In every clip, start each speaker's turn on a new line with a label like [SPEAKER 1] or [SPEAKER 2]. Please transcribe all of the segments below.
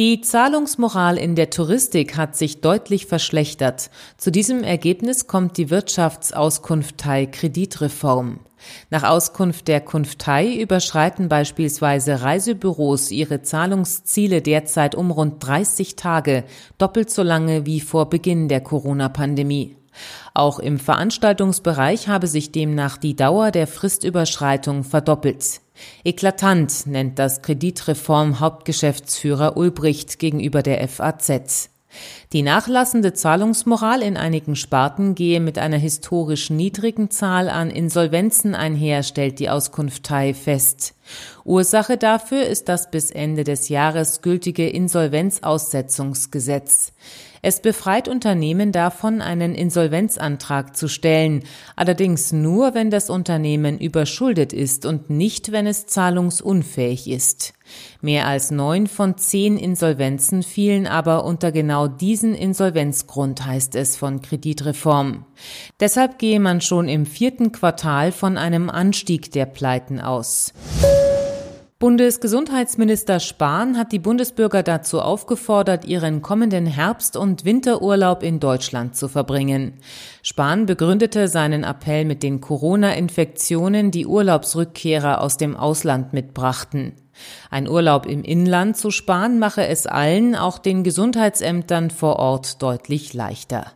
[SPEAKER 1] Die Zahlungsmoral in der Touristik hat sich deutlich verschlechtert. Zu diesem Ergebnis kommt die Wirtschaftsauskunftei Kreditreform. Nach Auskunft der Kunftei überschreiten beispielsweise Reisebüros ihre Zahlungsziele derzeit um rund 30 Tage, doppelt so lange wie vor Beginn der Corona-Pandemie. Auch im Veranstaltungsbereich habe sich demnach die Dauer der Fristüberschreitung verdoppelt. Eklatant nennt das Kreditreform Hauptgeschäftsführer Ulbricht gegenüber der FAZ. Die nachlassende Zahlungsmoral in einigen Sparten gehe mit einer historisch niedrigen Zahl an Insolvenzen einher, stellt die Auskunftei fest. Ursache dafür ist das bis Ende des Jahres gültige Insolvenzaussetzungsgesetz. Es befreit Unternehmen davon, einen Insolvenzantrag zu stellen, allerdings nur, wenn das Unternehmen überschuldet ist und nicht, wenn es zahlungsunfähig ist. Mehr als neun von zehn Insolvenzen fielen aber unter genau diesen Insolvenzgrund, heißt es von Kreditreform. Deshalb gehe man schon im vierten Quartal von einem Anstieg der Pleiten aus. Bundesgesundheitsminister Spahn hat die Bundesbürger dazu aufgefordert, ihren kommenden Herbst- und Winterurlaub in Deutschland zu verbringen. Spahn begründete seinen Appell mit den Corona-Infektionen, die Urlaubsrückkehrer aus dem Ausland mitbrachten. Ein Urlaub im Inland zu sparen mache es allen, auch den Gesundheitsämtern vor Ort, deutlich leichter.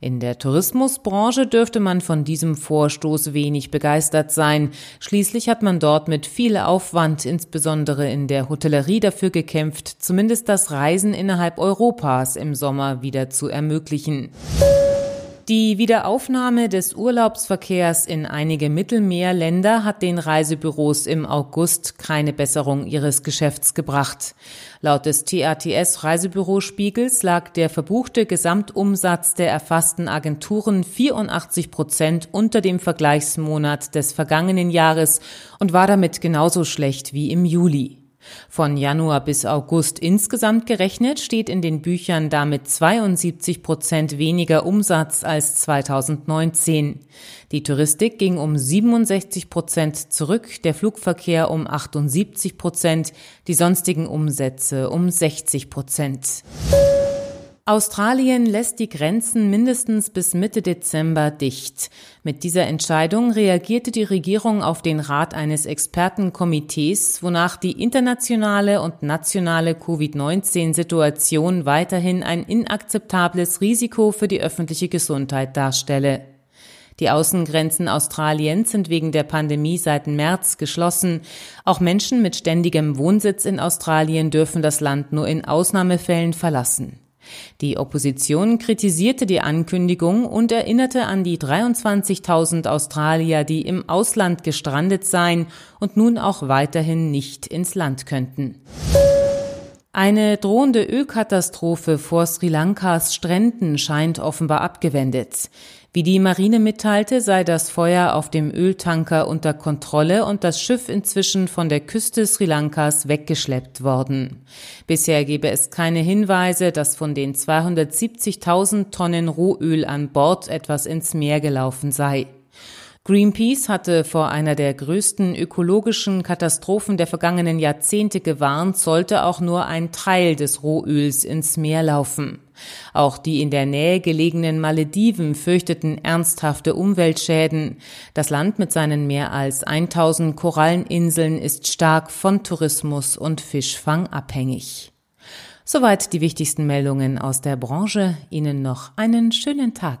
[SPEAKER 1] In der Tourismusbranche dürfte man von diesem Vorstoß wenig begeistert sein. Schließlich hat man dort mit viel Aufwand, insbesondere in der Hotellerie, dafür gekämpft, zumindest das Reisen innerhalb Europas im Sommer wieder zu ermöglichen. Die Wiederaufnahme des Urlaubsverkehrs in einige Mittelmeerländer hat den Reisebüros im August keine Besserung ihres Geschäfts gebracht. Laut des TATS Reisebürospiegels lag der verbuchte Gesamtumsatz der erfassten Agenturen 84 Prozent unter dem Vergleichsmonat des vergangenen Jahres und war damit genauso schlecht wie im Juli. Von Januar bis August insgesamt gerechnet steht in den Büchern damit 72 Prozent weniger Umsatz als 2019. Die Touristik ging um 67 Prozent zurück, der Flugverkehr um 78 Prozent, die sonstigen Umsätze um 60 Prozent. Australien lässt die Grenzen mindestens bis Mitte Dezember dicht. Mit dieser Entscheidung reagierte die Regierung auf den Rat eines Expertenkomitees, wonach die internationale und nationale Covid-19-Situation weiterhin ein inakzeptables Risiko für die öffentliche Gesundheit darstelle. Die Außengrenzen Australiens sind wegen der Pandemie seit März geschlossen. Auch Menschen mit ständigem Wohnsitz in Australien dürfen das Land nur in Ausnahmefällen verlassen. Die Opposition kritisierte die Ankündigung und erinnerte an die 23.000 Australier, die im Ausland gestrandet seien und nun auch weiterhin nicht ins Land könnten. Eine drohende Ölkatastrophe vor Sri Lankas Stränden scheint offenbar abgewendet. Wie die Marine mitteilte, sei das Feuer auf dem Öltanker unter Kontrolle und das Schiff inzwischen von der Küste Sri Lankas weggeschleppt worden. Bisher gebe es keine Hinweise, dass von den 270.000 Tonnen Rohöl an Bord etwas ins Meer gelaufen sei. Greenpeace hatte vor einer der größten ökologischen Katastrophen der vergangenen Jahrzehnte gewarnt, sollte auch nur ein Teil des Rohöls ins Meer laufen. Auch die in der Nähe gelegenen Malediven fürchteten ernsthafte Umweltschäden. Das Land mit seinen mehr als 1000 Koralleninseln ist stark von Tourismus und Fischfang abhängig. Soweit die wichtigsten Meldungen aus der Branche. Ihnen noch einen schönen Tag.